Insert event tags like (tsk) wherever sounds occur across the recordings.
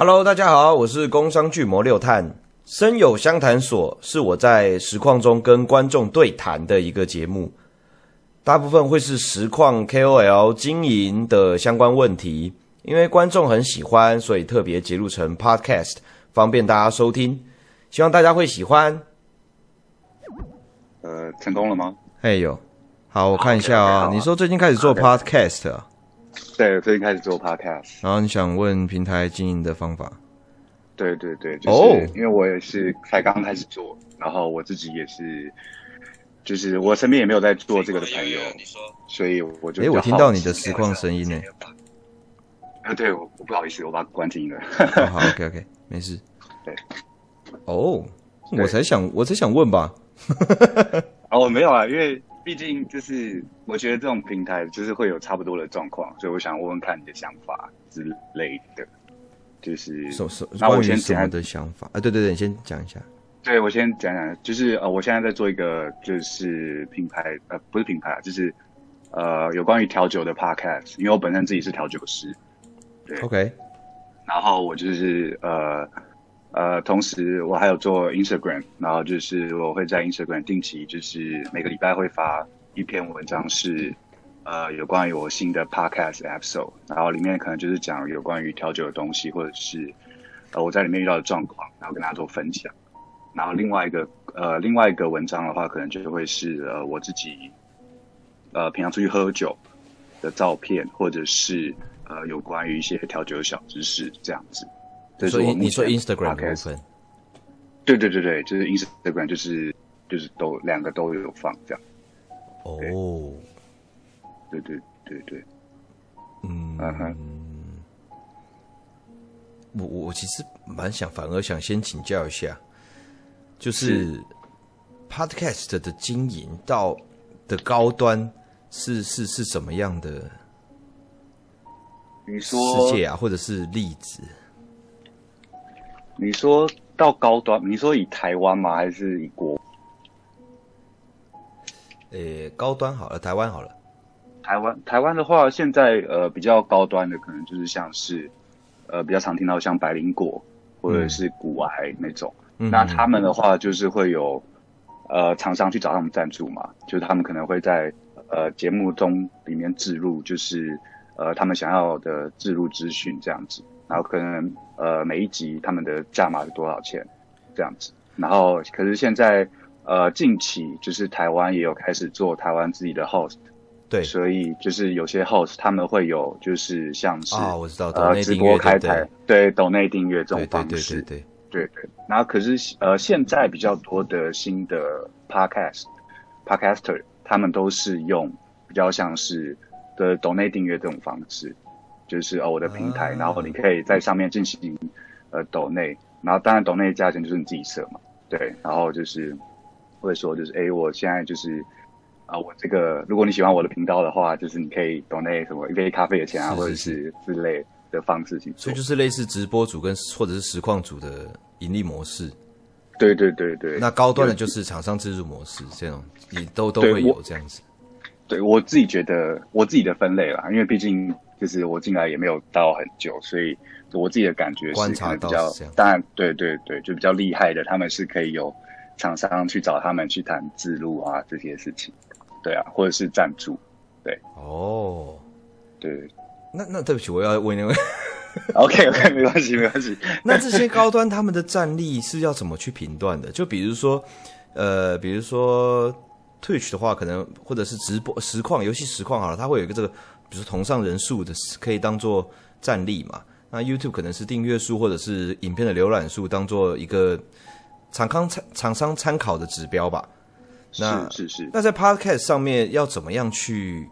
Hello，大家好，我是工商巨魔六探。声友相谈所是我在实况中跟观众对谈的一个节目，大部分会是实况 KOL 经营的相关问题，因为观众很喜欢，所以特别截录成 Podcast，方便大家收听。希望大家会喜欢。呃，成功了吗？哎呦，好，我看一下啊、你说最近开始做 Podcast 啊？对，最近开始做 podcast，然后你想问平台经营的方法？对对对，就是因为我也是才刚开始做，然后我自己也是，就是我身边也没有在做这个的朋友，所以我就哎，我听到你的实况声音呢。啊，对，我我不好意思，我把它关静音了。好，OK OK，没事。(laughs) 对，哦，我才想，我才想问吧。(laughs) 哦，没有啊，因为。毕竟就是，我觉得这种平台就是会有差不多的状况，所以我想问问看你的想法之类的，就是。说说，那我先讲我的想法啊，对对对，你先讲一下。对，我先讲讲，就是呃，我现在在做一个就是品牌呃，不是品牌，就是呃，有关于调酒的 podcast，因为我本身自己是调酒师。对。OK。然后我就是呃。呃，同时我还有做 Instagram，然后就是我会在 Instagram 定期，就是每个礼拜会发一篇文章是，呃有关于我新的 Podcast episode，然后里面可能就是讲有关于调酒的东西，或者是呃我在里面遇到的状况，然后跟大家做分享。然后另外一个呃另外一个文章的话，可能就会是呃我自己呃平常出去喝酒的照片，或者是呃有关于一些调酒的小知识这样子。所以你说 Instagram 部分，对对对对，就是 Instagram，就是就是都两个都有放这样。哦，对对对对，嗯，我我其实蛮想，反而想先请教一下，就是 Podcast 的经营到的高端是是是什么样的？你说世界啊，或者是例子？你说到高端，你说以台湾吗？还是以国？呃，高端好了，台湾好了。台湾台湾的话，现在呃比较高端的，可能就是像是呃比较常听到像百灵果或者是古癌那种。嗯、那他们的话，就是会有呃厂商去找他们赞助嘛，就是他们可能会在呃节目中里面置入，就是呃他们想要的置入资讯这样子。然后可能呃每一集他们的价码是多少钱这样子，然后可是现在呃近期就是台湾也有开始做台湾自己的 host，对，所以就是有些 host 他们会有就是像是啊我知道呃直播开台对。抖内订阅这种方式，对对对对，对，对，对，然后可是呃现在比较多的新的 podcast podcaster 他们都是用比较像是的抖内订阅这种方式。就是哦，我的平台，然后你可以在上面进行呃抖内，然后当然抖内价钱就是你自己设嘛，对，然后就是会说就是哎，我现在就是啊、呃，我这个如果你喜欢我的频道的话，就是你可以抖内什么一杯咖啡的钱啊，或者是之类的方式去做，所以就是类似直播组跟或者是实况组的盈利模式。对对对对，那高端的就是厂商自助模式这种，你都都会有这样子。对我自己觉得我自己的分类啦，因为毕竟。就是我进来也没有到很久，所以我自己的感觉是可能比较，观察到是这样，当然对对对，就比较厉害的，他们是可以有厂商去找他们去谈置入啊这些事情，对啊，或者是赞助，对哦，对，那那对不起，我要问一问，OK OK，没关系没关系，(laughs) 那这些高端他们的战力是要怎么去评断的？就比如说，呃，比如说 Twitch 的话，可能或者是直播实况游戏实况好了，它会有一个这个。比如说同上人数的可以当做战力嘛？那 YouTube 可能是订阅数或者是影片的浏览数当做一个厂康参厂商参考的指标吧。那是是是。那在 Podcast 上面要怎么样去，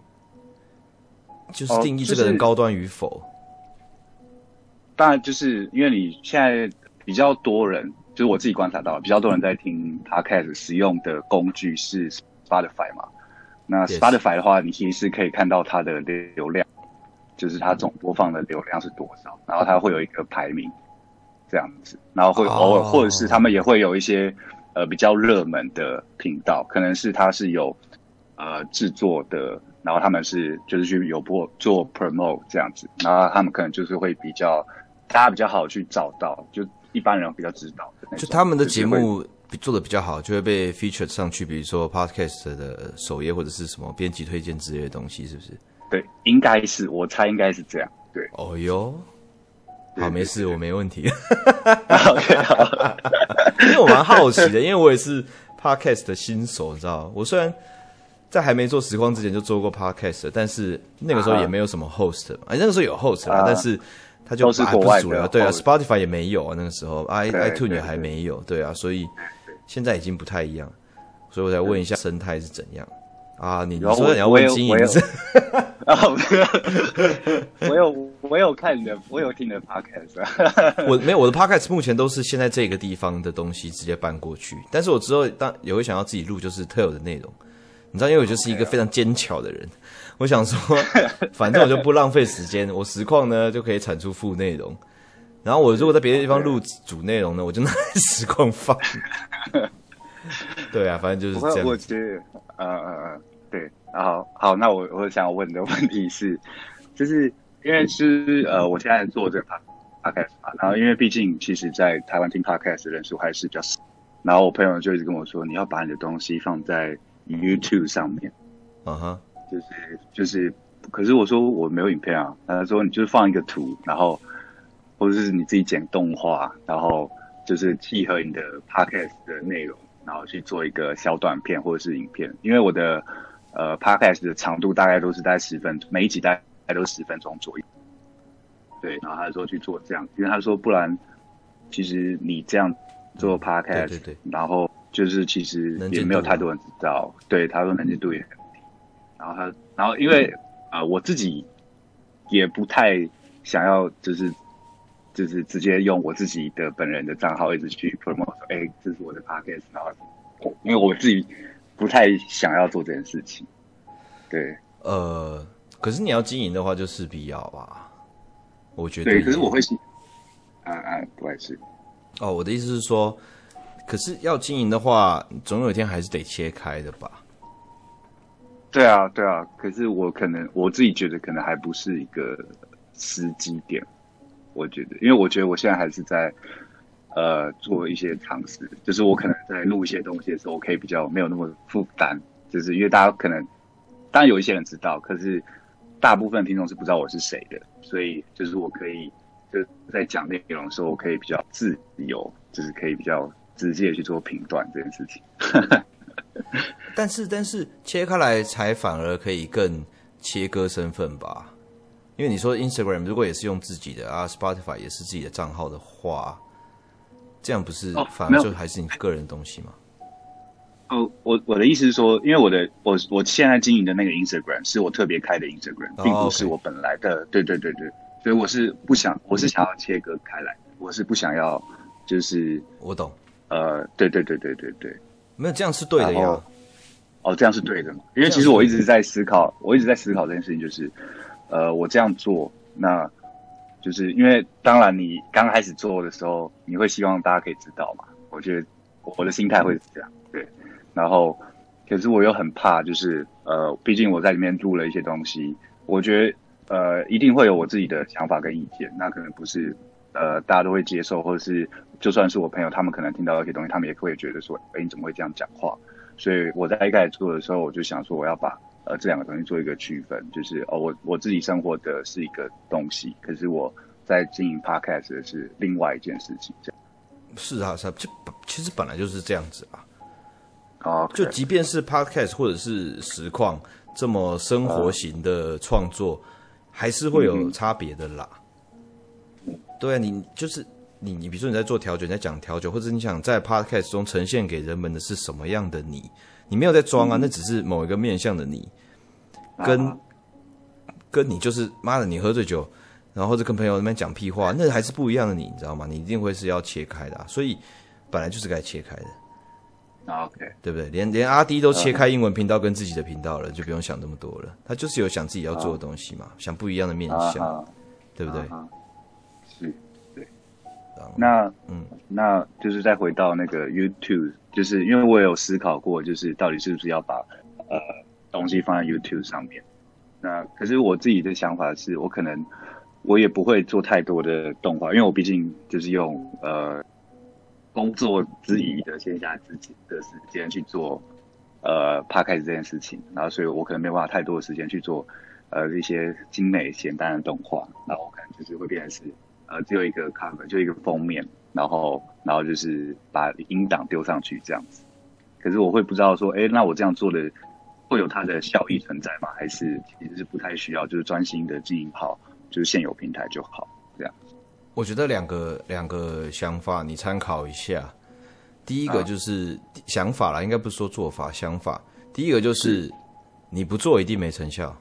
就是定义这个人高端与否？哦就是、当然，就是因为你现在比较多人，就是我自己观察到比较多人在听 Podcast 使用的工具是 Spotify 嘛。那 Spotify 的话，你其实是可以看到它的流量，就是它总播放的流量是多少，然后它会有一个排名，这样子，然后会偶尔或者是他们也会有一些呃比较热门的频道，可能是它是有呃制作的，然后他们是就是去有播做 promote 这样子，然后他们可能就是会比较大家比较好去找到，就一般人比较知道的。就他们的节目做的比较好，就会被 featured 上去，比如说 podcast 的首页或者是什么编辑推荐之类的东西，是不是？对，应该是，我猜应该是这样。对，哦哟，好，没事，我没问题。(laughs) (laughs) 因为我蛮好奇的，因为我也是 podcast 的新手，你知道，我虽然在还没做时光之前就做过 podcast，但是那个时候也没有什么 host，哎，那个时候有 host 啊，但是他就还不是主流，对啊，Spotify 也没有啊，那个时候 i iTunes 也还没有，对啊，所以现在已经不太一样，所以我才问一下生态是怎样。啊，你你说你要问经营是？啊，(laughs) 我有我有看你的，我有听你的 podcast。(laughs) 我没有我的 podcast，目前都是现在这个地方的东西直接搬过去。但是我之后当也会想要自己录，就是特有的内容。你知道，因为我就是一个非常坚强的人，我想说，(laughs) 反正我就不浪费时间，我实况呢就可以产出副内容。然后我如果在别的地方录主内容呢，我就拿实况放。(laughs) 对啊，反正就是这样。我觉得，呃呃呃，对，然后好，那我我想问的问题是，就是因为是呃，我现在做这个 podcast 嘛，然后因为毕竟其实，在台湾听 podcast 的人数还是比较少，然后我朋友就一直跟我说，你要把你的东西放在 YouTube 上面，嗯哼，就是就是，可是我说我没有影片啊，他说你就是放一个图，然后或者是你自己剪动画，然后就是契合你的 podcast 的内容。然后去做一个小短片或者是影片，因为我的呃 podcast 的长度大概都是在十分钟，每一集大概都是十分钟左右。对，然后他说去做这样，因为他说不然，其实你这样做 podcast，、嗯、对对对，然后就是其实也没有太多人知道。对，他说能见度也。然后他，然后因为啊、呃，我自己也不太想要，就是。就是直接用我自己的本人的账号一直去 promote，说，哎、欸，这是我的 podcast，然后，因为我自己不太想要做这件事情。对，呃，可是你要经营的话，就势必要吧？我觉得。对，可是我会，啊啊，不好意思。哦，我的意思是说，可是要经营的话，总有一天还是得切开的吧？对啊，对啊。可是我可能我自己觉得，可能还不是一个时机点。我觉得，因为我觉得我现在还是在，呃，做一些尝试。就是我可能在录一些东西的时候，我可以比较没有那么负担。就是因为大家可能，当然有一些人知道，可是大部分听众是不知道我是谁的。所以就是我可以就在讲内容的时候，我可以比较自由，就是可以比较直接去做评断这件事情。(laughs) (laughs) 但是，但是切开来才反而可以更切割身份吧。因为你说 Instagram 如果也是用自己的啊，Spotify 也是自己的账号的话，这样不是反而就还是你个人的东西吗？哦，我我的意思是说，因为我的我我现在经营的那个 Instagram 是我特别开的 Instagram，并不是我本来的。对对对对，所以我是不想，我是想要切割开来，我是不想要，就是我懂。呃，对对对对对对，没有这样是对的呀。哦，这样是对的嘛？因为其实我一直在思考，我一直在思考这件事情，就是。呃，我这样做，那就是因为当然你刚开始做的时候，你会希望大家可以知道嘛。我觉得我的心态会是这样，对。然后，可是我又很怕，就是呃，毕竟我在里面录了一些东西，我觉得呃，一定会有我自己的想法跟意见，那可能不是呃大家都会接受，或者是就算是我朋友，他们可能听到一些东西，他们也会觉得说，哎，你怎么会这样讲话？所以我在一开始做的时候，我就想说，我要把。呃，这两个东西做一个区分，就是哦，我我自己生活的是一个东西，可是我在经营 podcast 的是另外一件事情，这样。是啊，是啊，就其实本来就是这样子啊。哦.就即便是 podcast 或者是实况这么生活型的创作，嗯、还是会有差别的啦。嗯、对啊，你就是你，你比如说你在做调酒，你在讲调酒，或者你想在 podcast 中呈现给人们的是什么样的你？你没有在装啊，嗯、那只是某一个面向的你，跟、啊、跟你就是妈的，你喝醉酒，然后或者跟朋友那边讲屁话，那还是不一样的你，你知道吗？你一定会是要切开的、啊，所以本来就是该切开的。OK，对不对？连连阿 D 都切开英文频道跟自己的频道了，就不用想那么多了。他就是有想自己要做的东西嘛，啊、想不一样的面向，啊、对不对？啊、是，对。那嗯，那就是再回到那个 YouTube。就是因为我有思考过，就是到底是不是要把呃东西放在 YouTube 上面。那可是我自己的想法是，我可能我也不会做太多的动画，因为我毕竟就是用呃工作之余的线下自己的时间去做呃 Podcast 这件事情，然后所以我可能没有办法太多的时间去做呃一些精美简单的动画，然后我可能就是会变成是呃只有一个 cover 就一个封面，然后然后就是把音档丢上去这样子。可是我会不知道说，哎，那我这样做的会有它的效益存在吗？还是其实是不太需要，就是专心的经营好，就是现有平台就好这样。我觉得两个两个想法你参考一下。第一个就是想法啦，啊、应该不是说做法，想法。第一个就是你不做一定没成效。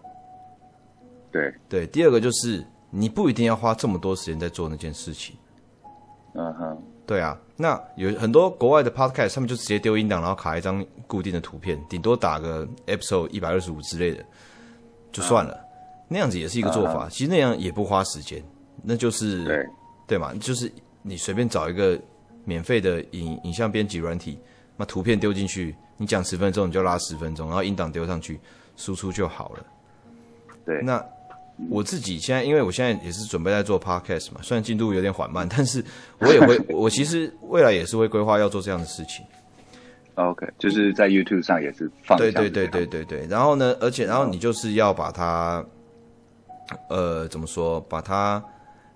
对对。第二个就是你不一定要花这么多时间在做那件事情。嗯哼。对啊，那有很多国外的 podcast，他们就直接丢音档，然后卡一张固定的图片，顶多打个 episode 一百二十五之类的，就算了。Uh huh. 那样子也是一个做法，uh huh. 其实那样也不花时间，那就是对对嘛，就是你随便找一个免费的影影像编辑软体，那图片丢进去，你讲十分钟你就拉十分钟，然后音档丢上去，输出就好了。对，那。我自己现在，因为我现在也是准备在做 podcast 嘛，虽然进度有点缓慢，(laughs) 但是我也会，我其实未来也是会规划要做这样的事情。OK，就是在 YouTube 上也是放。对对对对对对。然后呢，而且然后你就是要把它，呃，怎么说？把它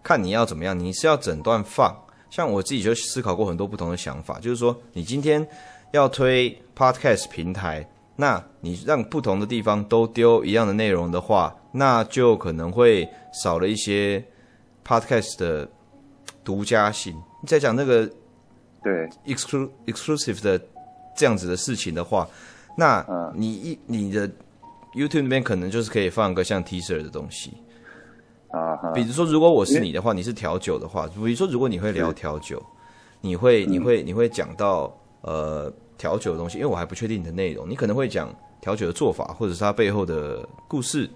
看你要怎么样？你是要整段放？像我自己就思考过很多不同的想法，就是说，你今天要推 podcast 平台。那你让不同的地方都丢一样的内容的话，那就可能会少了一些 podcast 的独家性。你在讲那个对 exclusive exclusive 的这样子的事情的话，那你一你的 YouTube 那边可能就是可以放一个像 teaser 的东西啊。比如说，如果我是你的话，你是调酒的话，比如说如果你会聊调酒，你会你会你会讲到呃。调酒的东西，因为我还不确定你的内容，你可能会讲调酒的做法，或者是它背后的故事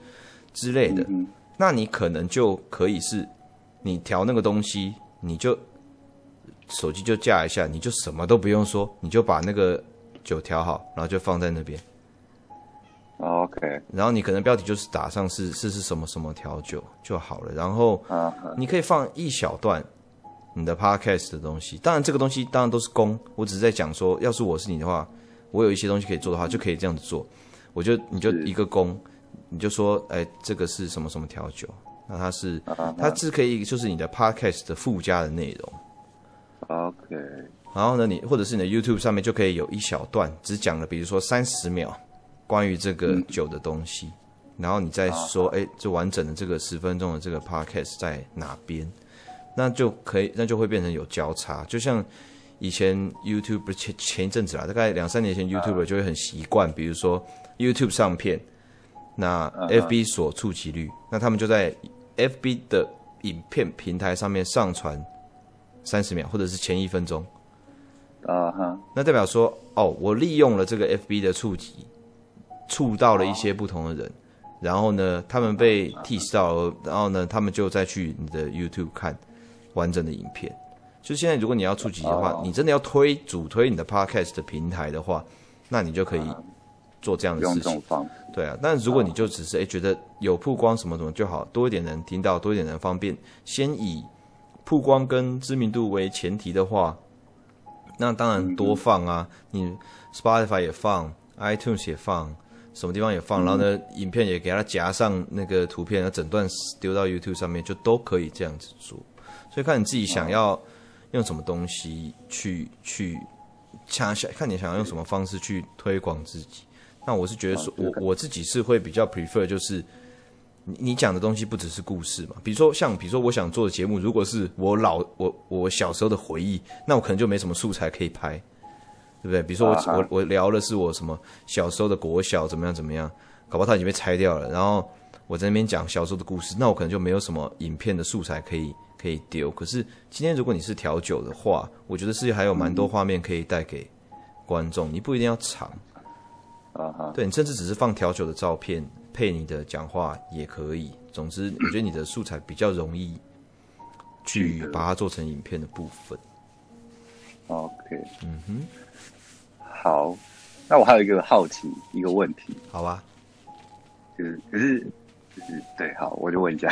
之类的。嗯、那你可能就可以是，你调那个东西，你就手机就架一下，你就什么都不用说，你就把那个酒调好，然后就放在那边。OK，然后你可能标题就是打上是是是什么什么调酒就好了，然后你可以放一小段。你的 podcast 的东西，当然这个东西当然都是公，我只是在讲说，要是我是你的话，我有一些东西可以做的话，就可以这样子做。我就你就一个公，你就说，哎，这个是什么什么调酒？那它是它是可以就是你的 podcast 的附加的内容。OK。然后呢，你或者是你的 YouTube 上面就可以有一小段，只讲了比如说三十秒关于这个酒的东西，嗯、然后你再说，哎，这完整的这个十分钟的这个 podcast 在哪边？那就可以，那就会变成有交叉，就像以前 YouTube 不是前前一阵子啦，大概两三年前 YouTube 就会很习惯，比如说 YouTube 上片，那 FB 所触及率，那他们就在 FB 的影片平台上面上传三十秒或者是前一分钟，啊哈，那代表说哦，我利用了这个 FB 的触及，触到了一些不同的人，然后呢，他们被 tease 到了，然后呢，他们就再去你的 YouTube 看。完整的影片，就现在，如果你要触及的话，你真的要推主推你的 podcast 的平台的话，那你就可以做这样的事情。对啊，但如果你就只是诶觉得有曝光什么什么就好，多一点人听到，多一点人方便，先以曝光跟知名度为前提的话，那当然多放啊，你 Spotify 也放，iTunes 也放，什么地方也放，然后呢，影片也给它夹上那个图片，那整段丢到 YouTube 上面就都可以这样子做。所以看你自己想要用什么东西去去想想，看你想要用什么方式去推广自己。那我是觉得说，我我自己是会比较 prefer，就是你你讲的东西不只是故事嘛。比如说像比如说我想做的节目，如果是我老我我小时候的回忆，那我可能就没什么素材可以拍，对不对？比如说我我我聊的是我什么小时候的国小怎么样怎么样，搞不好它已经被拆掉了。然后我在那边讲小时候的故事，那我可能就没有什么影片的素材可以。可以丢，可是今天如果你是调酒的话，我觉得是还有蛮多画面可以带给观众。你不一定要长，啊哈，对，你甚至只是放调酒的照片配你的讲话也可以。总之，我觉得你的素材比较容易去把它做成影片的部分。OK，嗯哼，好，那我还有一个好奇一个问题，好吧？就是可是就是对，好，我就问一下，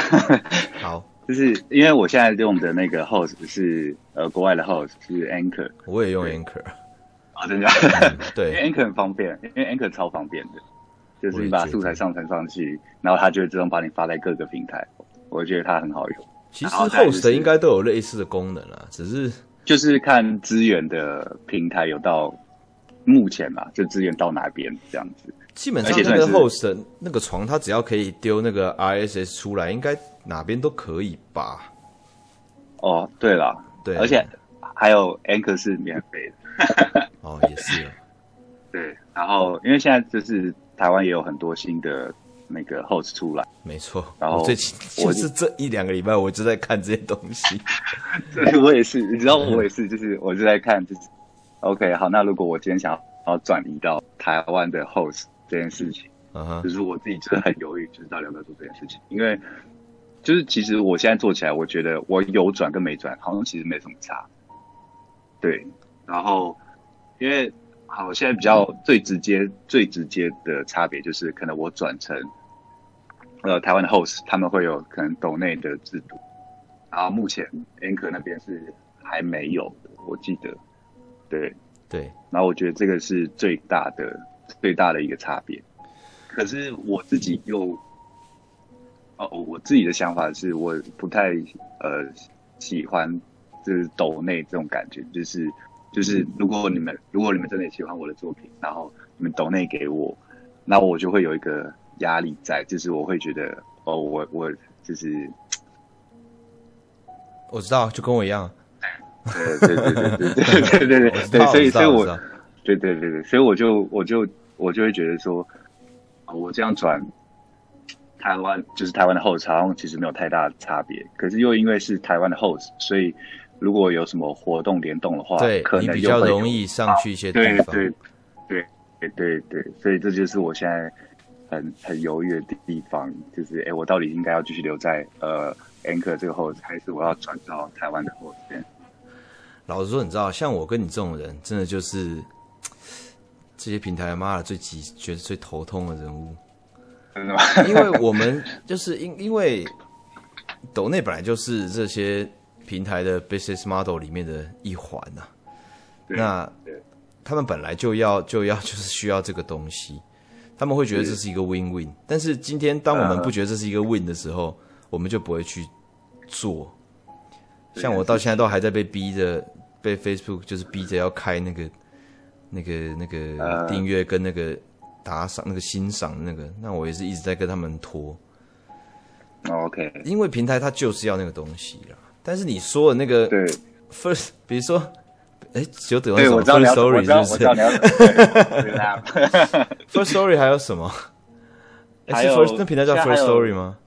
好。(laughs) 就是因为我现在用的那个 host 是呃国外的 host 是 Anchor，我也用 Anchor 啊，真的，对，(laughs) 因为 Anchor 很方便，因为 Anchor 超方便的，就是你把素材上传上去，然后它就会自动帮你发在各个平台，我觉得它很好用。其实 host 应该都有类似的功能啦，只是就是看资源的平台有到目前嘛，就资源到哪边这样子。基本上那个 host 那个床，它只要可以丢那个 ISS 出来，应该哪边都可以吧？哦，对了，对，而且还有 Anchor 是免费的。(laughs) 哦，也是。对，然后因为现在就是台湾也有很多新的那个 host 出来，没错。然后我最近 (laughs) 就是这一两个礼拜，我就在看这些东西。(laughs) 对，我也是，你知道，我也是，就是我就在看，就是 OK，好，那如果我今天想要转移到台湾的 host。这件事情，就是我自己真的很犹豫，就是到底要不要做这件事情。因为，就是其实我现在做起来，我觉得我有转跟没转，好像其实没什么差。对，然后，因为好，现在比较最直接、最直接的差别就是，可能我转成呃台湾的 host，他们会有可能抖内的制度，然后目前 Anchor 那边是还没有的，我记得，对对，然后我觉得这个是最大的。最大的一个差别，可是我自己又，哦，我自己的想法是，我不太呃喜欢就是抖内这种感觉，就是就是如果你们如果你们真的喜欢我的作品，然后你们抖内给我，那我就会有一个压力在，就是我会觉得哦，我我就是我知道，就跟我一样，对对对对对对对对 (laughs) 所以所以我对对对对，所以我就我就。我就会觉得说，我这样转台湾，就是台湾的 host，好像其实没有太大的差别。可是又因为是台湾的 host，所以如果有什么活动联动的话，对，可能比较容易上去一些地方。对对对对对，所以这就是我现在很很犹豫的地方，就是哎，我到底应该要继续留在呃 Anchor 这个 host，还是我要转到台湾的 host？老实说，你知道，像我跟你这种人，真的就是。这些平台妈的最急，觉得最头痛的人物，因为我们就是因因为抖内本来就是这些平台的 business model 里面的一环呐、啊，那他们本来就要 (laughs) 就要就是需要这个东西，他们会觉得这是一个 win win，但是今天当我们不觉得这是一个 win 的时候，我们就不会去做。像我到现在都还在被逼着，被 Facebook 就是逼着要开那个。那个那个订阅跟那个打赏、那个欣赏那个，那我也是一直在跟他们拖。OK，因为平台它就是要那个东西啦。但是你说的那个 first，比如说，哎，就等于什么 first story 是不是？(laughs) First story 还有什么？(laughs) 还有那平台叫 first story 吗？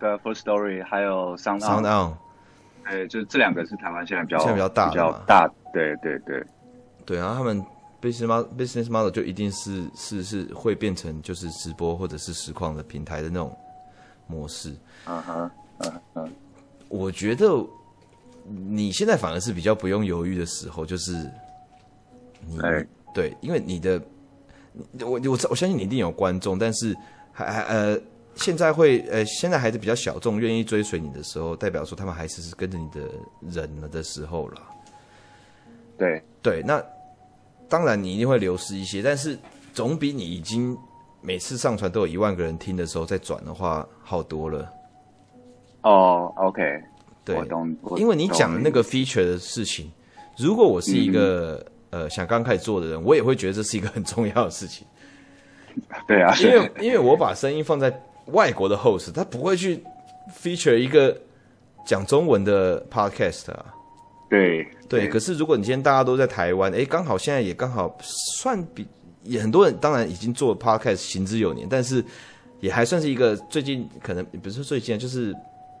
对，first story 还有 sound sound on。哎，就这两个是台湾现在比较现在比较大比较大。对对对对，然后他们。business model business model 就一定是是是会变成就是直播或者是实况的平台的那种模式。嗯哼，嗯嗯，我觉得你现在反而是比较不用犹豫的时候，就是你对，因为你的我我我相信你一定有观众，但是还还呃现在会呃现在还是比较小众，愿意追随你的时候，代表说他们还是是跟着你的人了的时候了。对对，那。当然，你一定会流失一些，但是总比你已经每次上传都有一万个人听的时候再转的话好多了。哦、oh，OK，对，因为你讲的那个 feature 的事情，如果我是一个、嗯、呃想刚开始做的人，我也会觉得这是一个很重要的事情。对啊，因为因为我把声音放在外国的 host，他不会去 feature 一个讲中文的 podcast 啊。对对，对，可是如果你今天大家都在台湾，哎，刚好现在也刚好算比也很多人，当然已经做 podcast 行之有年，但是也还算是一个最近可能不是最近，就是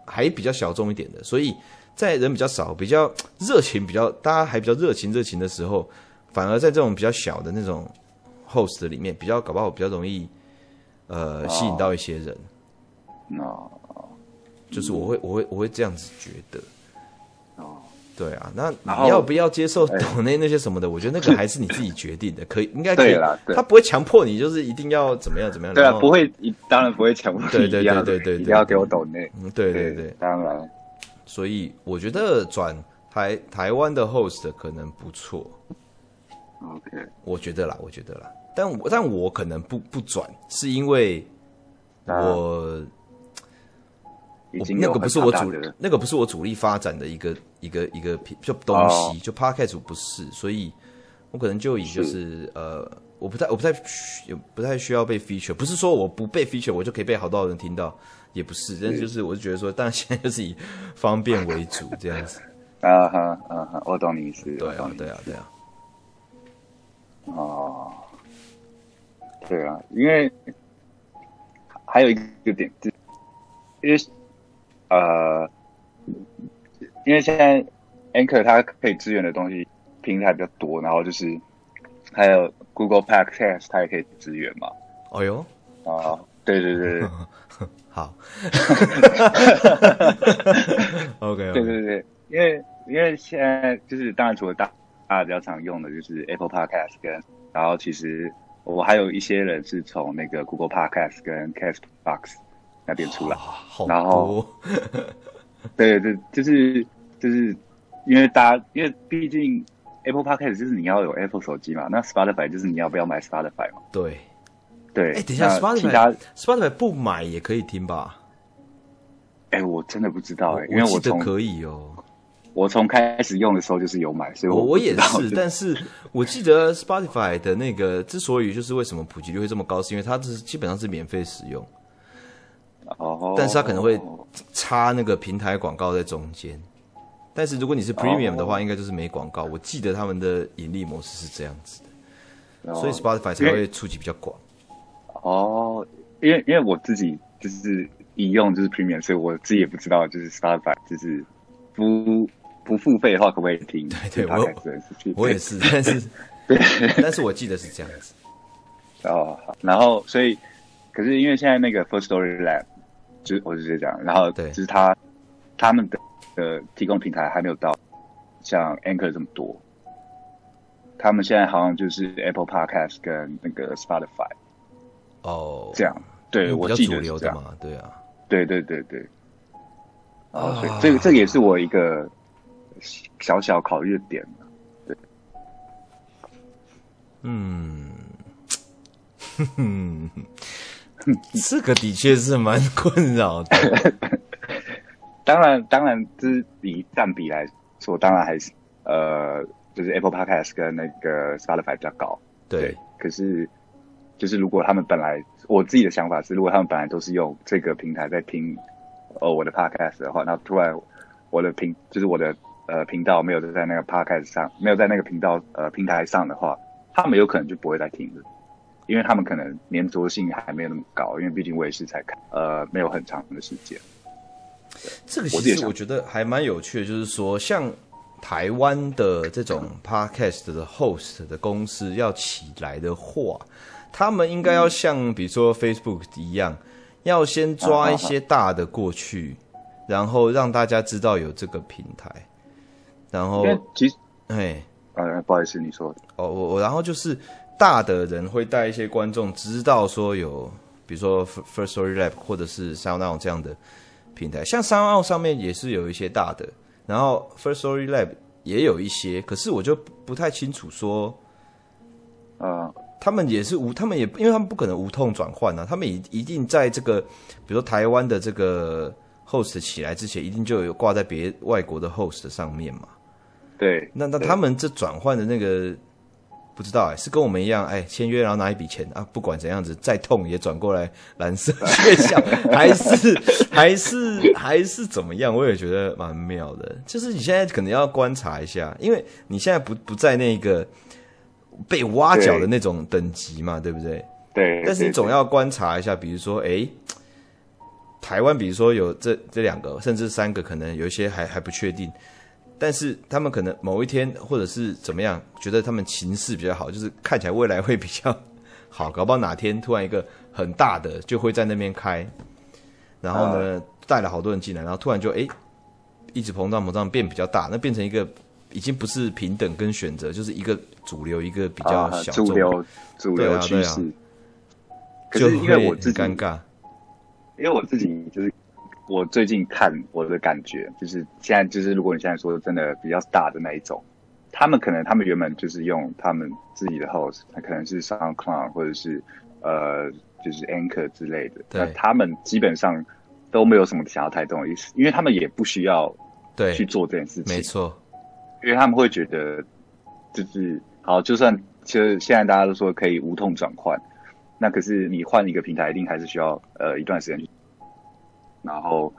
还比较小众一点的，所以在人比较少、比较热情、比较大家还比较热情热情的时候，反而在这种比较小的那种 host 里面，比较搞不好比较容易呃吸引到一些人。那，就是我会我会我会这样子觉得。对啊，那你要不要接受抖内那些什么的？我觉得那个还是你自己决定的，(laughs) 可以应该可以啦。他不会强迫你，就是一定要怎么样怎么样。对啊，不会，当然不会强迫你。对对对对对，一定要给我抖内。嗯，对对对，当然。所以我觉得转台台湾的 host 可能不错。OK，我觉得啦，我觉得啦，但我但我可能不不转，是因为我、uh, 我那个不是我主那个不是我主力发展的一个一个一个就东西，oh. 就 Podcast 不是，所以我可能就以就是，是呃，我不太我不太也不太需要被 feature，不是说我不被 feature 我就可以被好多人听到，也不是，但是就是我就觉得说，但现在就是以方便为主这样子。(laughs) 啊哈啊哈，我懂你意思。对啊对啊对啊。哦，对啊，因为还有一个点，就因为呃，因为现在 Anchor 它可以支援的东西平台比较多，然后就是还有 Google Podcast 它也可以支援嘛。哦哟，啊，对对对，(laughs) 好，(laughs) OK，对对对，因为因为现在就是当然除了大。大家比较常用的就是 Apple Podcast 跟，然后其实我还有一些人是从那个 Google Podcast 跟 Castbox 那边出来，哦、然后，(laughs) 对对，就是就是因为大家因为毕竟 Apple Podcast 就是你要有 Apple 手机嘛，那 Spotify 就是你要不要买 Spotify 嘛？对对，哎，等一下，Spotify Spotify 不买也可以听吧？哎，我真的不知道哎，因为我记得可以哦。我从开始用的时候就是有买，所以我我也是。但是我记得 Spotify 的那个之所以就是为什么普及率会这么高，是因为它是基本上是免费使用。哦。但是它可能会插那个平台广告在中间。但是如果你是 Premium 的话，应该就是没广告。我记得他们的盈利模式是这样子的，所以 Spotify 才会触及比较广。哦，因为因为我自己就是一用就是 Premium，所以我自己也不知道就是 Spotify 就是不。不付费的话，可不可以听？对对，我我也是，但是，(laughs) 但是我记得是这样子。哦，好，然后所以，可是因为现在那个 First Story Lab，就我就直接讲，然后对，就是他他们的的提供平台还没有到像 Anchor 这么多，他们现在好像就是 Apple Podcast 跟那个 Spotify。哦，这样，对，我记得是这样，对啊，对对对对。哦，所以这个这个也是我一个。小小考虑的点，对，嗯，哼哼，(laughs) 这个的确是蛮困扰的。(laughs) 当然，当然，就是以占比来说，当然还是呃，就是 Apple Podcast 跟那个 Spotify 比较高。对，对，可是，就是如果他们本来，我自己的想法是，如果他们本来都是用这个平台在听哦我的 Podcast 的话，那突然我的频就是我的。呃，频道没有在那个 podcast 上，没有在那个频道呃平台上的话，他们有可能就不会再听了，因为他们可能粘着性还没有那么高，因为毕竟我也是才看，呃，没有很长的时间。这个其实我觉得还蛮有趣的，就是说，像台湾的这种 (laughs) podcast 的 host 的公司要起来的话，他们应该要像比如说 Facebook 一样，要先抓一些大的过去，然后让大家知道有这个平台。然后，其实，哎，呃，不好意思，你说，哦，我我，然后就是大的人会带一些观众知道说有，比如说 First Story Lab 或者是 SoundOn 这样的平台，像 SoundOn 上面也是有一些大的，然后 First Story Lab 也有一些，可是我就不太清楚说，啊，他们也是无，他们也因为他们不可能无痛转换啊，他们一一定在这个，比如说台湾的这个 host 起来之前，一定就有挂在别外国的 host 上面嘛。对，那那他们这转换的那个不知道哎、欸，是跟我们一样哎，签约然后拿一笔钱啊，不管怎样子再痛也转过来蓝色学校，还是 (laughs) 还是还是怎么样？我也觉得蛮妙的。就是你现在可能要观察一下，因为你现在不不在那个被挖角的那种等级嘛，对，对不对？对。但是你总要观察一下，比如说哎，台湾比如说有这这两个甚至三个，可能有一些还还不确定。但是他们可能某一天或者是怎么样，觉得他们情势比较好，就是看起来未来会比较好，搞不好哪天突然一个很大的就会在那边开，然后呢带了好多人进来，然后突然就哎一直膨胀膨胀变比较大，那变成一个已经不是平等跟选择，就是一个主流一个比较小众、啊、主流主流趋势。可是因为我自己尴尬，因为我自己就是我最近看我的感觉，就是现在就是如果你现在说真的比较大的那一种，他们可能他们原本就是用他们自己的 host，可能是 SoundCloud 或者是呃就是 Anchor 之类的，对，他们基本上都没有什么想要太动的意思，因为他们也不需要对去做这件事情，没错，因为他们会觉得就是好，就算其实现在大家都说可以无痛转换，那可是你换一个平台一定还是需要呃一段时间去。然后，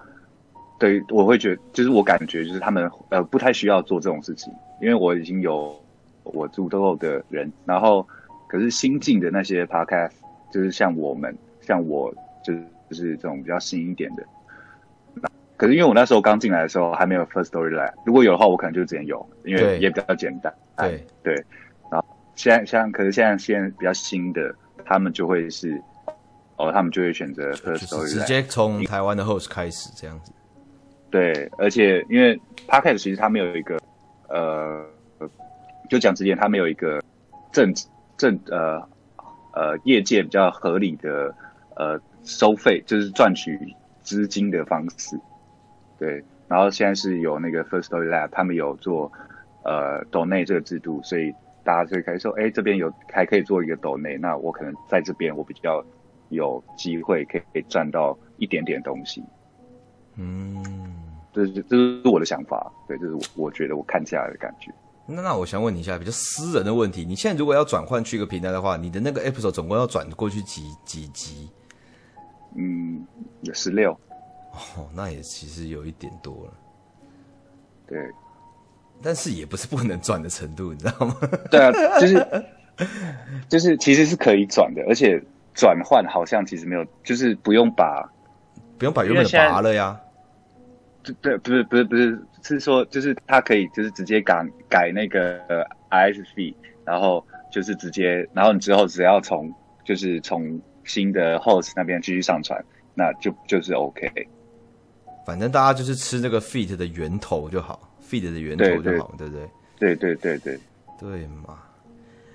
对，我会觉得，就是我感觉，就是他们呃不太需要做这种事情，因为我已经有我足够的人。然后，可是新进的那些 podcast，就是像我们，像我，就是就是这种比较新一点的。可是因为我那时候刚进来的时候还没有 Firstory Lab，如果有的话，我可能就直接有，因为也比较简单。对对。然后现在像，可是现在现在比较新的，他们就会是。哦，他们就会选择 First Story 直接从台湾的 host 开始这样子。对，而且因为 Podcast 其实它没有一个呃，就讲直接，它没有一个正正呃呃业界比较合理的呃收费，就是赚取资金的方式。对，然后现在是有那个 Firstory Lab，他们有做呃 Donate 这个制度，所以大家就可以说，哎，这边有还可以做一个 Donate，那我可能在这边我比较。有机会可以赚到一点点东西，嗯，这是这是我的想法，对，这是我我觉得我看下来的感觉。那那我想问你一下比较私人的问题，你现在如果要转换去一个平台的话，你的那个 episode 总共要转过去几几集？嗯，有十六。哦，那也其实有一点多了。对，但是也不是不能转的程度，你知道吗？对啊，就是 (laughs) 就是其实是可以转的，而且。转换好像其实没有，就是不用把，不用把原本的拔了呀。对对，不是不是不是，是说就是他可以就是直接改改那个 RSS feed，然后就是直接，然后你之后只要从就是从新的 host 那边继续上传，那就就是 OK。反正大家就是吃那个 feed 的源头就好，feed 的源头就好，对不对？对对对对对嘛。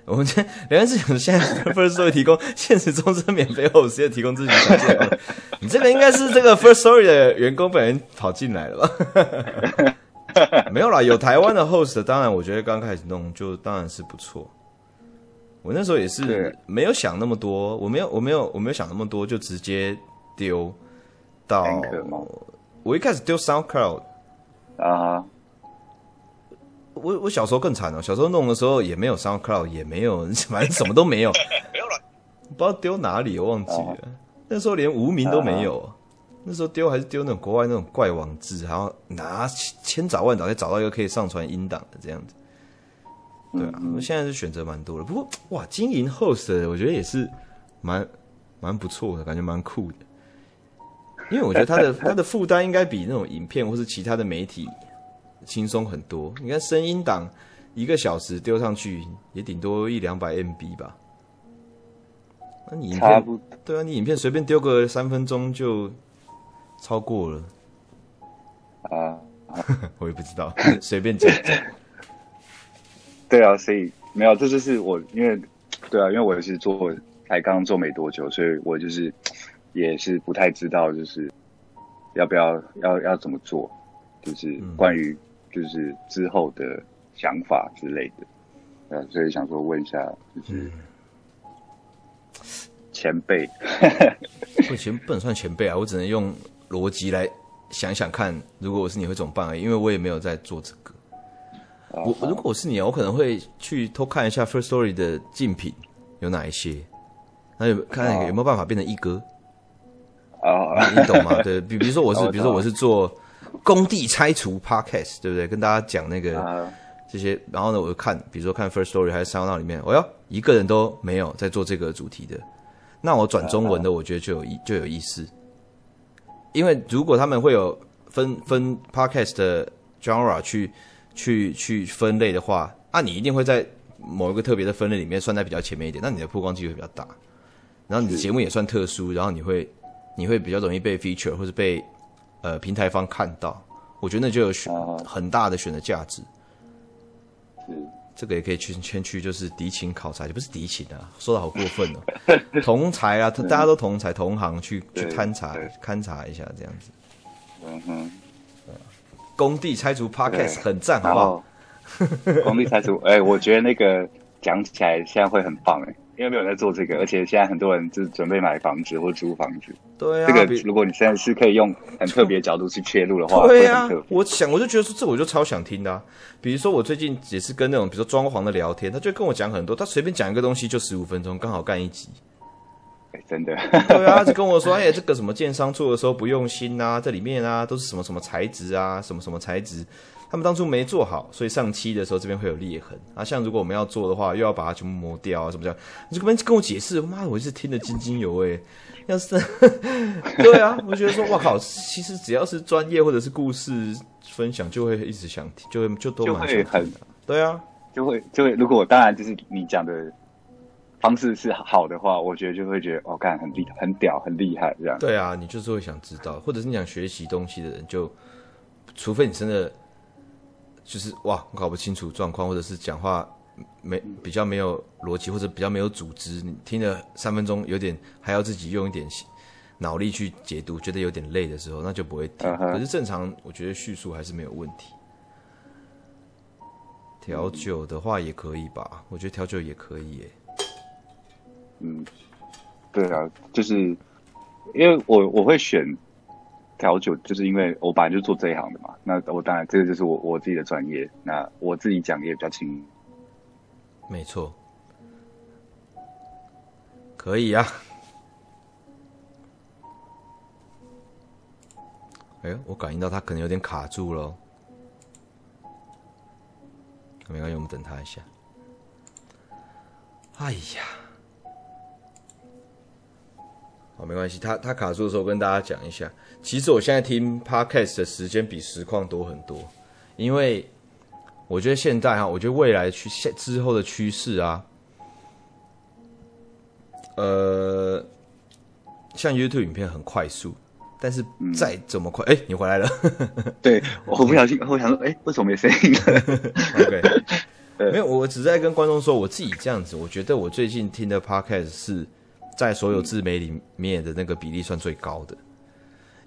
我们这原来是想现在 First Story 提供现实中是免费 host，现在提供自己条件。你这个应该是这个 First Story 的员工本人跑进来了吧？(laughs) 没有啦，有台湾的 host，当然我觉得刚开始弄就当然是不错。我那时候也是没有想那么多，我没有我没有我没有想那么多，就直接丢到。我一开始丢 SoundCloud 啊。我我小时候更惨了，小时候弄的时候也没有 SoundCloud，也没有，(laughs) 反正什么都没有，(laughs) 没有了，不知道丢哪里，我忘记了。Uh. 那时候连无名都没有，uh. 那时候丢还是丢那种国外那种怪网址，然后拿千找万找才找到一个可以上传音档的这样子。对啊，我、uh. 现在是选择蛮多的，不过哇，经营 host 我觉得也是蛮蛮不错的，感觉蛮酷的，因为我觉得他的他的负担应该比那种影片或是其他的媒体。轻松很多，你看声音档一个小时丢上去也顶多一两百 MB 吧。那你影片对啊，你影片随便丢个三分钟就超过了啊！(laughs) 我也不知道，(laughs) 随便讲。(laughs) 对啊，所以没有，这就是我因为对啊，因为我也是做才刚做没多久，所以我就是也是不太知道，就是要不要要要怎么做，就是关于。嗯就是之后的想法之类的，呃，所以想说问一下，就是前辈，不前不能算前辈啊，我只能用逻辑来想想看，如果我是你会怎么办而已，因为我也没有在做这个。我如果我是你，我可能会去偷看一下 Firstory 的竞品有哪一些，那有看有没有办法变成一哥啊？你懂吗？对比，比如说我是，(laughs) 比如说我是做。工地拆除 Podcast 对不对？跟大家讲那个、uh, 这些，然后呢，我就看，比如说看 First Story 还是 SoundOn 里面，我、哦、要一个人都没有在做这个主题的，那我转中文的，我觉得就有意就有意思。因为如果他们会有分分 Podcast 的 genre 去去去分类的话，那、啊、你一定会在某一个特别的分类里面算在比较前面一点，那你的曝光机会比较大，然后你的节目也算特殊，然后你会你会比较容易被 feature 或者被。呃，平台方看到，我觉得那就有选很大的选择价值。嗯，这个也可以去先去，就是敌情考察，也不是敌情啊，说的好过分哦。同才啊，(laughs) 大家都同才同行去去勘察勘察一下这样子。嗯哼，工地拆除 Podcast 很赞，好不好？工地拆除，哎、欸，我觉得那个讲起来现在会很棒哎，因为没有人在做这个，而且现在很多人就是准备买房子或租房子。对啊，这个如果你现在是可以用很特别的角度去切入的话，对啊，我想我就觉得说这我就超想听的、啊。比如说我最近也是跟那种比如说装潢的聊天，他就跟我讲很多，他随便讲一个东西就十五分钟，刚好干一集。欸、真的，对啊，(laughs) 就跟我说，哎，这个什么建商做的时候不用心啊，这里面啊都是什么什么材质啊，什么什么材质，他们当初没做好，所以上漆的时候这边会有裂痕啊。像如果我们要做的话，又要把它全部磨掉啊，什么这样，你这边跟我解释，妈的，我一直听得津津有味。要是，(laughs) 对啊，我觉得说，哇靠，其实只要是专业或者是故事分享，就会一直想听，就会就都蛮想听的。很对啊，就会就会，如果当然就是你讲的。方式是好的话，我觉得就会觉得哦，干很厉害，很屌，很厉害这样。对啊，你就是会想知道，或者是你想学习东西的人就，就除非你真的就是哇，搞不清楚状况，或者是讲话没比较没有逻辑，或者比较没有组织，你听了三分钟有点还要自己用一点脑力去解读，觉得有点累的时候，那就不会听。Uh huh. 可是正常，我觉得叙述还是没有问题。调酒的话也可以吧？我觉得调酒也可以耶。嗯，对啊，就是因为我我会选调酒，就是因为我本来就做这一行的嘛。那我当然这个就是我我自己的专业，那我自己讲也比较轻。没错，可以啊。哎呦，我感应到他可能有点卡住了。没关系，我们等他一下。哎呀。好，没关系。他他卡住的时候，跟大家讲一下。其实我现在听 podcast 的时间比实况多很多，因为我觉得现在哈，我觉得未来趋现之后的趋势啊，呃，像 YouTube 影片很快速，但是再怎么快，哎、嗯欸，你回来了。(laughs) 对，我不小心，我想说，哎、欸，为什么没声音？(laughs) OK，(laughs) 没有，我只是在跟观众说，我自己这样子，我觉得我最近听的 podcast 是。在所有自媒里面的那个比例算最高的，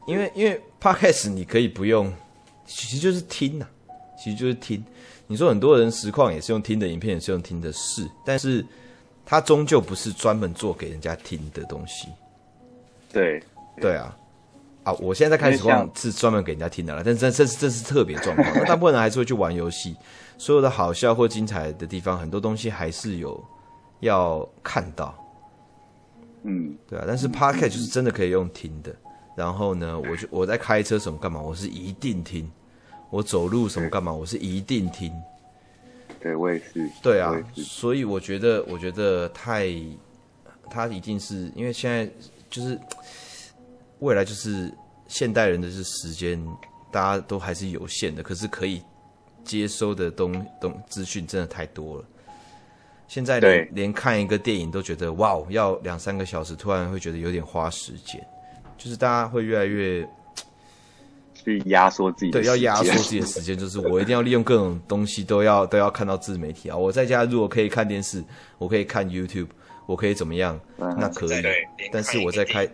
因为因为 Podcast 你可以不用，其实就是听呐、啊，其实就是听。你说很多人实况也是用听的，影片也是用听的，是，但是它终究不是专门做给人家听的东西。对，对啊，啊，我现在在看实况是专门给人家听的了，但是这这是这是特别状况。那 (laughs) 大部分人还是会去玩游戏，所有的好笑或精彩的地方，很多东西还是有要看到。嗯，对啊，但是 Podcast 就是真的可以用听的。嗯、然后呢，我就我在开车什么干嘛，我是一定听；我走路什么干嘛，我是一定听。对，我也是。对啊，所以我觉得，我觉得太，他一定是因为现在就是未来就是现代人的是时间，大家都还是有限的，可是可以接收的东东资讯真的太多了。现在连连看一个电影都觉得哇，要两三个小时，突然会觉得有点花时间，就是大家会越来越 (tsk) 去压缩自己的对，要压缩自己的时间，就是我一定要利用各种东西都要 (laughs) 都要看到自媒体啊！我在家如果可以看电视，我可以看 YouTube，我可以怎么样？嗯、那可以。但是我在开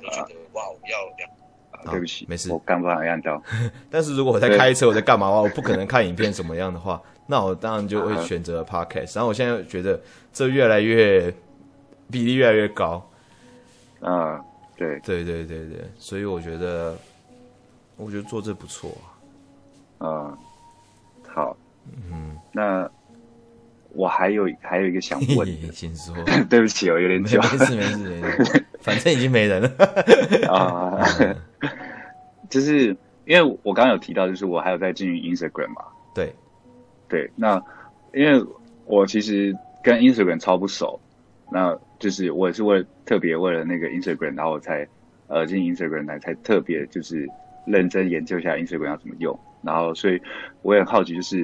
哇，要对不起，没事，我刚刚按到。(laughs) 但是如果我在开车，我在干嘛？我不可能看影片怎么样的话。那我当然就会选择 podcast，然后我现在觉得这越来越比例越来越高，啊，对。对对对对，所以我觉得我觉得做这不错。啊，啊，好，嗯，那我还有还有一个想问的，(laughs) 请说，(laughs) 对不起，我有点久，没事没事没事，反正已经没人了。(laughs) 啊，就是因为我刚刚有提到，就是我还有在经营 Instagram 嘛，对。对，那因为我其实跟 Instagram 超不熟，那就是我也是为特别为了那个 Instagram，然后我才呃进 Instagram 来才特别就是认真研究一下 Instagram 要怎么用，然后所以我也很好奇，就是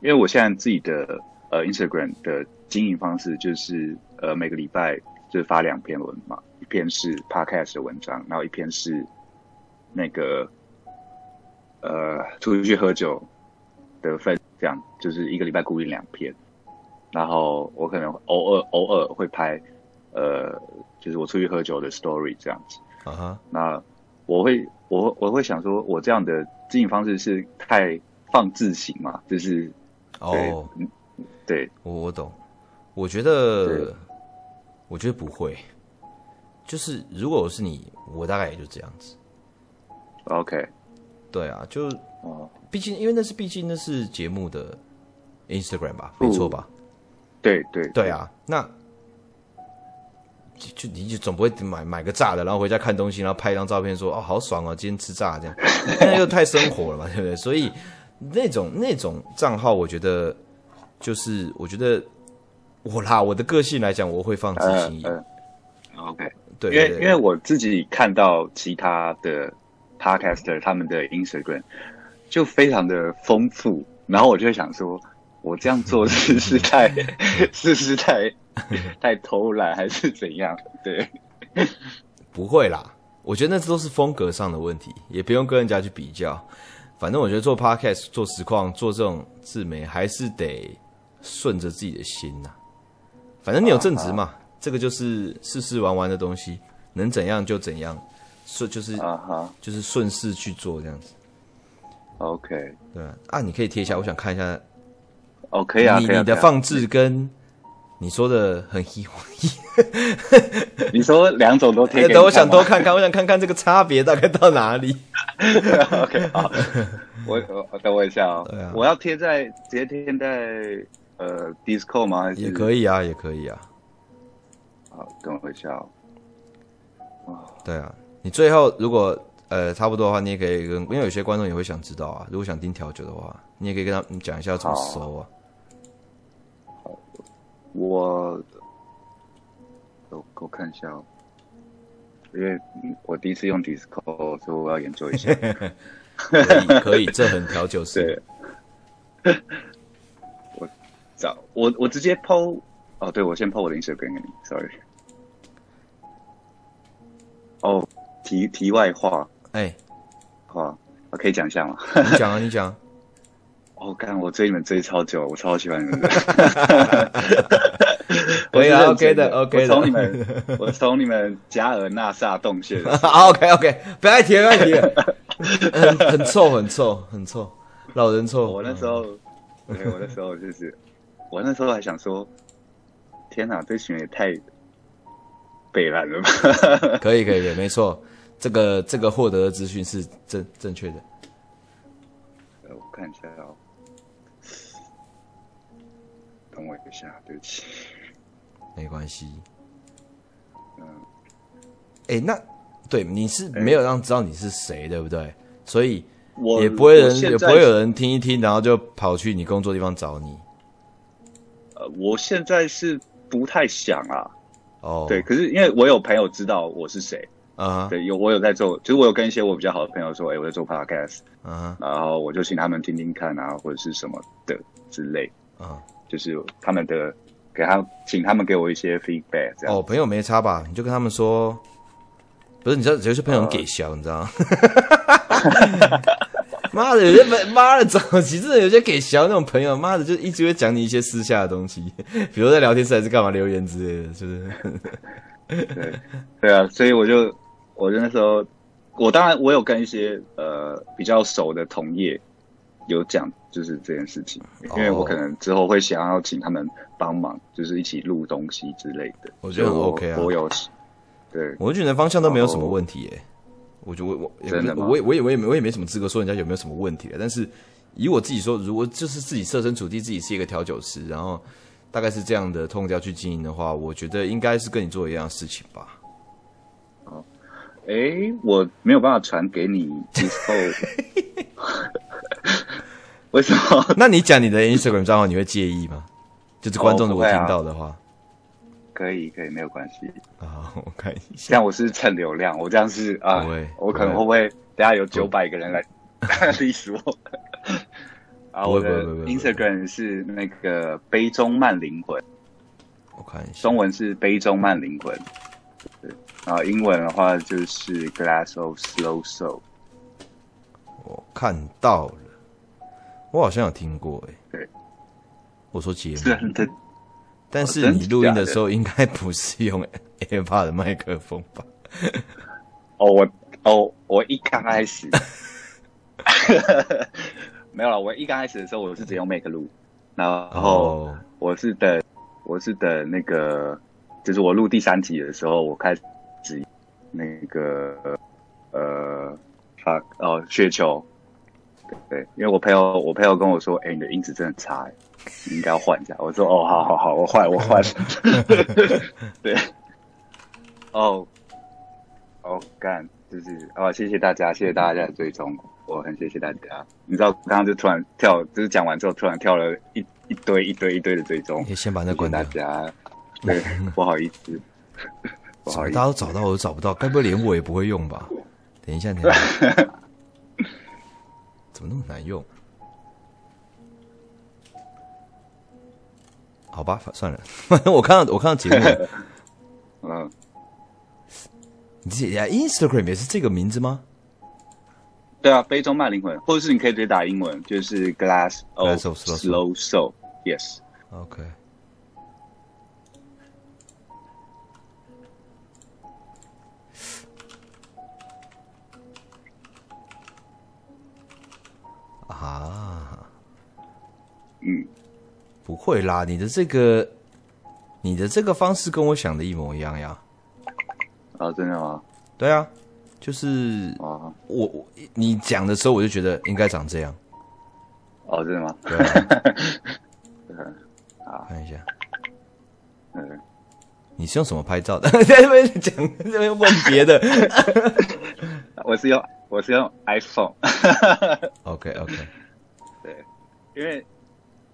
因为我现在自己的呃 Instagram 的经营方式就是呃每个礼拜就是发两篇文嘛，一篇是 Podcast 的文章，然后一篇是那个呃出去喝酒的分。这样就是一个礼拜固定两篇，然后我可能偶尔偶尔会拍，呃，就是我出去喝酒的 story 这样子。啊哈、uh，huh. 那我会我我会想说，我这样的经营方式是太放自行嘛？就是哦，对，我我懂。我觉得，我觉得不会。就是如果我是你，我大概也就这样子。OK，对啊，就哦，毕竟因为那是毕竟那是节目的 Instagram 吧，没错吧？对对对啊，那就就你就总不会买买个炸的，然后回家看东西，然后拍一张照片说哦好爽哦，今天吃炸这样，(laughs) 那又太生活了嘛，对不对？所以那种那种账号，我觉得就是我觉得我啦，我的个性来讲，我会放自心意。OK，对，因为因为我自己看到其他的 Podcaster 他们的 Instagram 就非常的丰富，然后我就会想说。我这样做是是太，(laughs) 是是太 (laughs) 太偷懒还是怎样？对，不会啦，我觉得那都是风格上的问题，也不用跟人家去比较。反正我觉得做 podcast、做实况、做这种自媒，还是得顺着自己的心呐。反正你有正职嘛，uh -huh. 这个就是试试玩玩的东西，能怎样就怎样，顺就是啊哈，就是顺势去做这样子。OK，对啊，啊，你可以贴一下，我想看一下。哦，可以啊，你你的放置跟你说的很一，你说两种都贴，等我想多看看，我想看看这个差别大概到哪里。(laughs) OK，好，我我等我一下哦。啊、我要贴在直接贴在呃 Discord 吗？还是？也可以啊，也可以啊。好，等我一下哦。对啊，你最后如果呃差不多的话，你也可以跟，因为有些观众也会想知道啊。如果想听调酒的话，你也可以跟他们讲一下怎么搜啊。我我我看一下哦，因为我第一次用 Discord，所以我要研究一下。可以，可以，这很调酒师。(laughs) 我找我我直接 po 哦，对，我先 po 我的 Instagram 给你，sorry。哦，题题外话，哎，哦我可以讲一下吗？你讲啊，你讲。我、(laughs) 哦、看我追你们追超久，我超喜欢你们的。(laughs) 可以啊，OK 的，OK 的。我从你们，我从你们加尔纳萨洞穴。(laughs) OK OK，不要提，不要提。很很臭，很臭，很臭，老人臭。我那时候，对，我那时候就是，我那时候还想说，天哪，这群人也太北烂了吧？可以，可以，可以，没错，这个这个获得的资讯是正正确的。我看一下哦。等我一下，对不起。没关系。嗯。哎，那对你是没有让知道你是谁，对不对？所以也不会人也不会有人听一听，然后就跑去你工作地方找你。呃，我现在是不太想啊。哦。对，可是因为我有朋友知道我是谁啊。对，有我有在做，就是我有跟一些我比较好的朋友说，哎，我在做 podcast 啊，然后我就请他们听听看啊，或者是什么的之类啊。就是他们的，给他请他们给我一些 feedback，这样。哦，朋友没差吧？你就跟他们说，不是，你知道有些朋友很给笑、呃，你知道吗？(laughs) 妈的，有些妈的早期真的有些给小那种朋友，妈的就一直会讲你一些私下的东西，(laughs) 比如在聊天室还是干嘛留言之类的，是不是？(laughs) 对对啊，所以我就我那时候，我当然我有跟一些呃比较熟的同业。有讲就是这件事情，因为我可能之后会想要请他们帮忙，就是一起录东西之类的。我觉得很 OK 啊，我有，对，我觉得方向都没有什么问题耶。我觉得我我也我也我也我也没什么资格说人家有没有什么问题。但是以我自己说，如果就是自己设身处地，自己是一个调酒师，然后大概是这样的痛调去经营的话，我觉得应该是跟你做一样的事情吧。哦，哎，我没有办法传给你。为什么？那你讲你的 Instagram 账号，你会介意吗？就是观众如果听到的话，哦啊、可以，可以，没有关系。啊，我看一下。这样我是蹭流量，我这样是啊，我可能会不会等下有九百个人来 (laughs) diss 我？啊，我的 Instagram 是那个杯中慢灵魂，我看一下，中文是杯中慢灵魂，对，然后英文的话就是 Glass of Slow Soul。我看到了。我好像有听过诶、欸，对，我说节目，但是你录音的时候应该不是用 AirPod 的麦克风吧？(laughs) 哦，我哦，我一刚开始，(laughs) 没有了。我一刚开始的时候，我是只用 Mac 录，然后我是等，我是等那个，就是我录第三集的时候，我开始那个呃发哦雪球，对，因为我朋友我朋友跟我说，哎、欸，你的音质真的差，你应该要换一下。我说，哦，好好好，我换我换，(laughs) 对，哦，哦干。就是哦，谢谢大家，谢谢大家的追踪，我很谢谢大家。你知道，刚刚就突然跳，就是讲完之后，突然跳了一一堆一堆一堆的追踪。你先把那关掉。谢谢大家，对，不好意思，不好意思，大家都找到，我都找不到，该不会连我也不会用吧？等一下，等一下，(laughs) 怎么那么难用？好吧，算了，(laughs) 我看到我看到节目，(laughs) 嗯。你自己 Instagram 也是这个名字吗？对啊，杯中慢灵魂，或者是你可以直接打英文，就是 Glass of Slow Soul，Yes。OK。啊，嗯，不会啦，你的这个，你的这个方式跟我想的一模一样呀。啊，真的吗？对啊，就是啊我我你讲的时候，我就觉得应该长这样。哦，真的吗？对、啊。(laughs) 好，看一下。嗯，你是用什么拍照的？(laughs) 在这边讲，这边问别的。(laughs) 我是用我是用 iPhone。OK OK。对，因为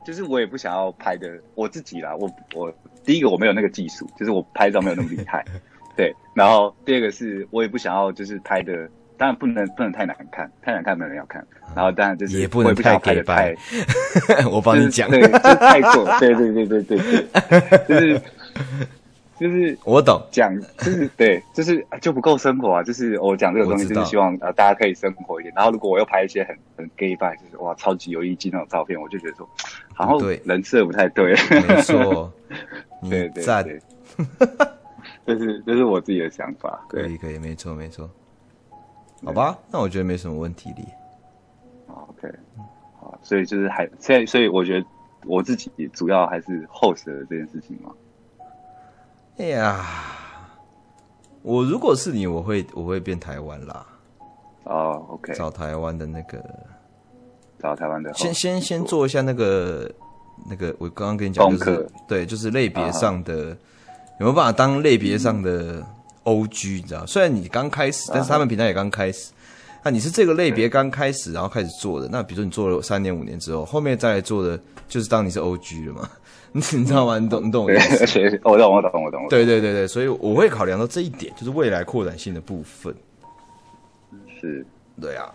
就是我也不想要拍的我自己啦。我我第一个我没有那个技术，就是我拍照没有那么厉害。(laughs) 对，然后第二个是我也不想要，就是拍的，当然不能不能太难看，太难看没人要看。然后当然就是也不能太给白，(laughs) 我帮你讲，对，就太过，对对对对对对，(laughs) 就是就是我懂讲，就是对，就是就不够生活啊。就是我讲这个东西，就是希望呃大家可以生活一点。然后如果我又拍一些很很 gay 拜，就是哇超级有意境那种照片，我就觉得说，好像人设不太对。没错，(laughs) 对对对。(laughs) 这是这是我自己的想法，可以可以，没错没错，好吧，那我觉得没什么问题的。OK，好，所以就是还现在，所以我觉得我自己主要还是 host 的这件事情嘛。哎呀，我如果是你，我会我会变台湾啦。哦，OK，找台湾的那个，找台湾的，先先先做一下那个那个，我刚刚跟你讲就是对，就是类别上的。有没有办法当类别上的 OG？你知道，虽然你刚开始，但是他们平台也刚开始。那你是这个类别刚开始，然后开始做的。那比如说你做了三年、五年之后，后面再来做的，就是当你是 OG 了嘛？你 (laughs) 你知道吗？你懂你懂我意思？(laughs) 我懂我懂我懂。对对对对，所以我会考量到这一点，就是未来扩展性的部分。是，对啊。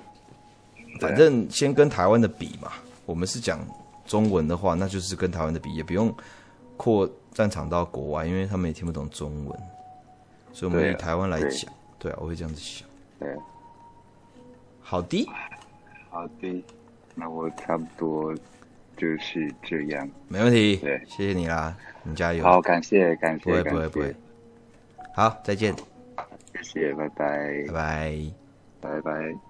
反正先跟台湾的比嘛，我们是讲中文的话，那就是跟台湾的比，也不用扩。战场到国外，因为他们也听不懂中文，所以我们以台湾来讲，对啊，我会这样子想。对，好的，好的，那我差不多就是这样，没问题。对，谢谢你啦，你加油。好，感谢，感谢，不会，不会，不会。好，再见。谢谢，拜拜，拜拜，拜拜。